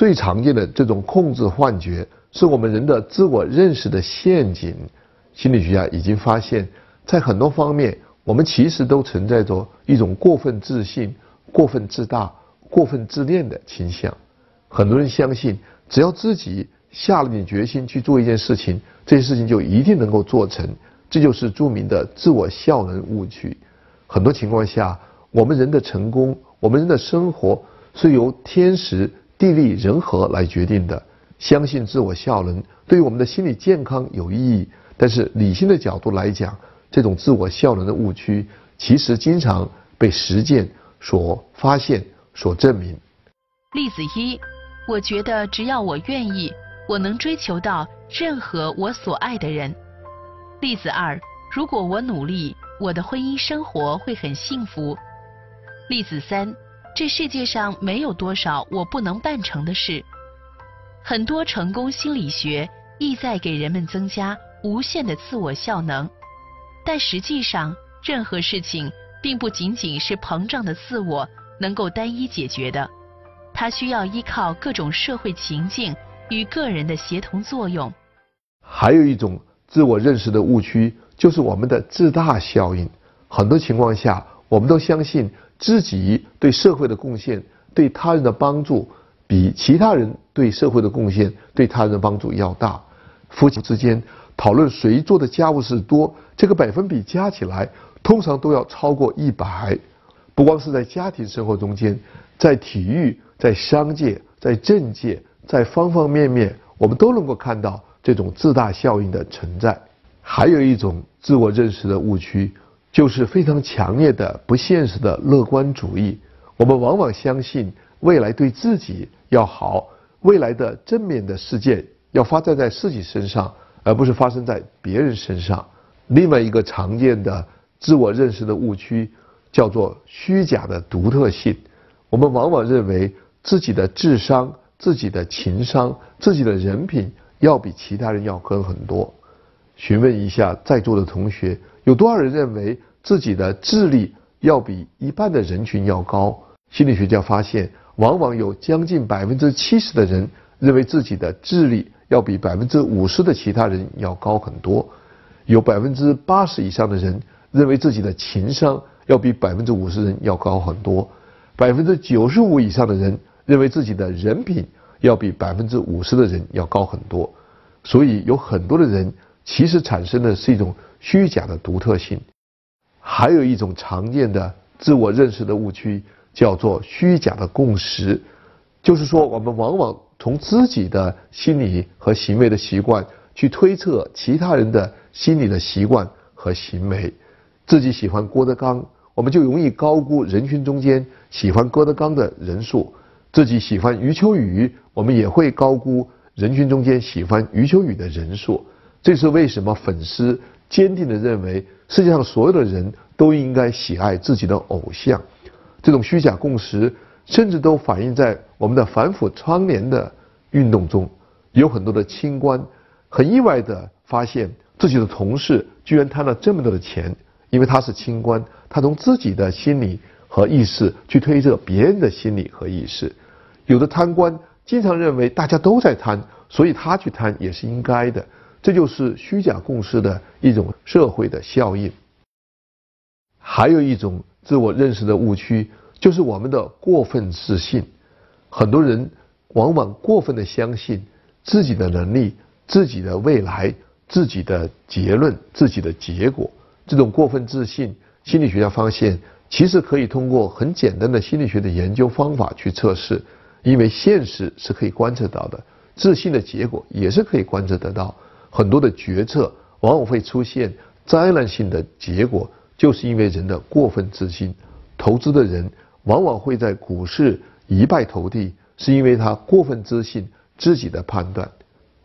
最常见的这种控制幻觉，是我们人的自我认识的陷阱。心理学家已经发现，在很多方面，我们其实都存在着一种过分自信、过分自大、过分自恋的倾向。很多人相信，只要自己下了点决心去做一件事情，这件事情就一定能够做成。这就是著名的自我效能误区。很多情况下，我们人的成功，我们人的生活是由天时、地利、人和来决定的。相信自我效能对于我们的心理健康有意义，但是理性的角度来讲，这种自我效能的误区其实经常被实践所发现、所证明。例子一，我觉得只要我愿意，我能追求到任何我所爱的人。例子二，如果我努力，我的婚姻生活会很幸福。例子三，这世界上没有多少我不能办成的事。很多成功心理学意在给人们增加无限的自我效能，但实际上，任何事情并不仅仅是膨胀的自我能够单一解决的，它需要依靠各种社会情境与个人的协同作用。还有一种。自我认识的误区就是我们的自大效应。很多情况下，我们都相信自己对社会的贡献、对他人的帮助，比其他人对社会的贡献、对他人的帮助要大。夫妻之间讨论谁做的家务事多，这个百分比加起来通常都要超过一百。不光是在家庭生活中间，在体育、在商界、在政界，在方方面面，我们都能够看到。这种自大效应的存在，还有一种自我认识的误区，就是非常强烈的不现实的乐观主义。我们往往相信未来对自己要好，未来的正面的事件要发生在自己身上，而不是发生在别人身上。另外一个常见的自我认识的误区叫做虚假的独特性。我们往往认为自己的智商、自己的情商、自己的人品。要比其他人要高很多。询问一下在座的同学，有多少人认为自己的智力要比一半的人群要高？心理学家发现，往往有将近百分之七十的人认为自己的智力要比百分之五十的其他人要高很多。有百分之八十以上的人认为自己的情商要比百分之五十人要高很多。百分之九十五以上的人认为自己的人品。要比百分之五十的人要高很多，所以有很多的人其实产生的是一种虚假的独特性。还有一种常见的自我认识的误区叫做虚假的共识，就是说我们往往从自己的心理和行为的习惯去推测其他人的心理的习惯和行为。自己喜欢郭德纲，我们就容易高估人群中间喜欢郭德纲的人数。自己喜欢余秋雨，我们也会高估人群中间喜欢余秋雨的人数。这是为什么？粉丝坚定地认为世界上所有的人都应该喜爱自己的偶像。这种虚假共识，甚至都反映在我们的反腐倡廉的运动中。有很多的清官很意外地发现自己的同事居然贪了这么多的钱，因为他是清官，他从自己的心理。和意识去推测别人的心理和意识，有的贪官经常认为大家都在贪，所以他去贪也是应该的，这就是虚假共识的一种社会的效应。还有一种自我认识的误区，就是我们的过分自信。很多人往往过分的相信自己的能力、自己的未来、自己的结论、自己的结果。这种过分自信，心理学家发现。其实可以通过很简单的心理学的研究方法去测试，因为现实是可以观测到的，自信的结果也是可以观测得到。很多的决策往往会出现灾难性的结果，就是因为人的过分自信。投资的人往往会在股市一败涂地，是因为他过分自信自己的判断。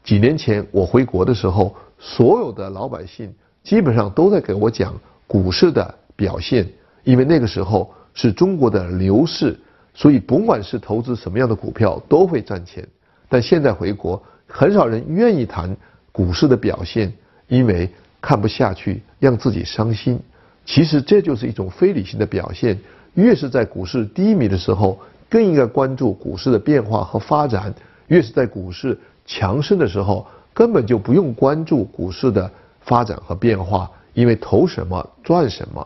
几年前我回国的时候，所有的老百姓基本上都在给我讲股市的表现。因为那个时候是中国的牛市，所以甭管是投资什么样的股票都会赚钱。但现在回国，很少人愿意谈股市的表现，因为看不下去，让自己伤心。其实这就是一种非理性的表现。越是在股市低迷的时候，更应该关注股市的变化和发展。越是在股市强盛的时候，根本就不用关注股市的发展和变化，因为投什么赚什么。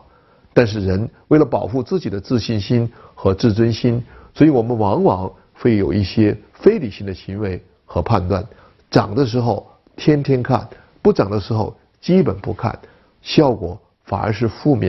但是人为了保护自己的自信心和自尊心，所以我们往往会有一些非理性的行为和判断。涨的时候天天看，不涨的时候基本不看，效果反而是负面。